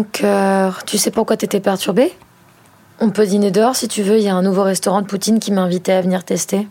Donc. Tu sais pourquoi t'étais perturbée? On peut dîner dehors si tu veux, il y a un nouveau restaurant de poutine qui m'a invité à venir tester.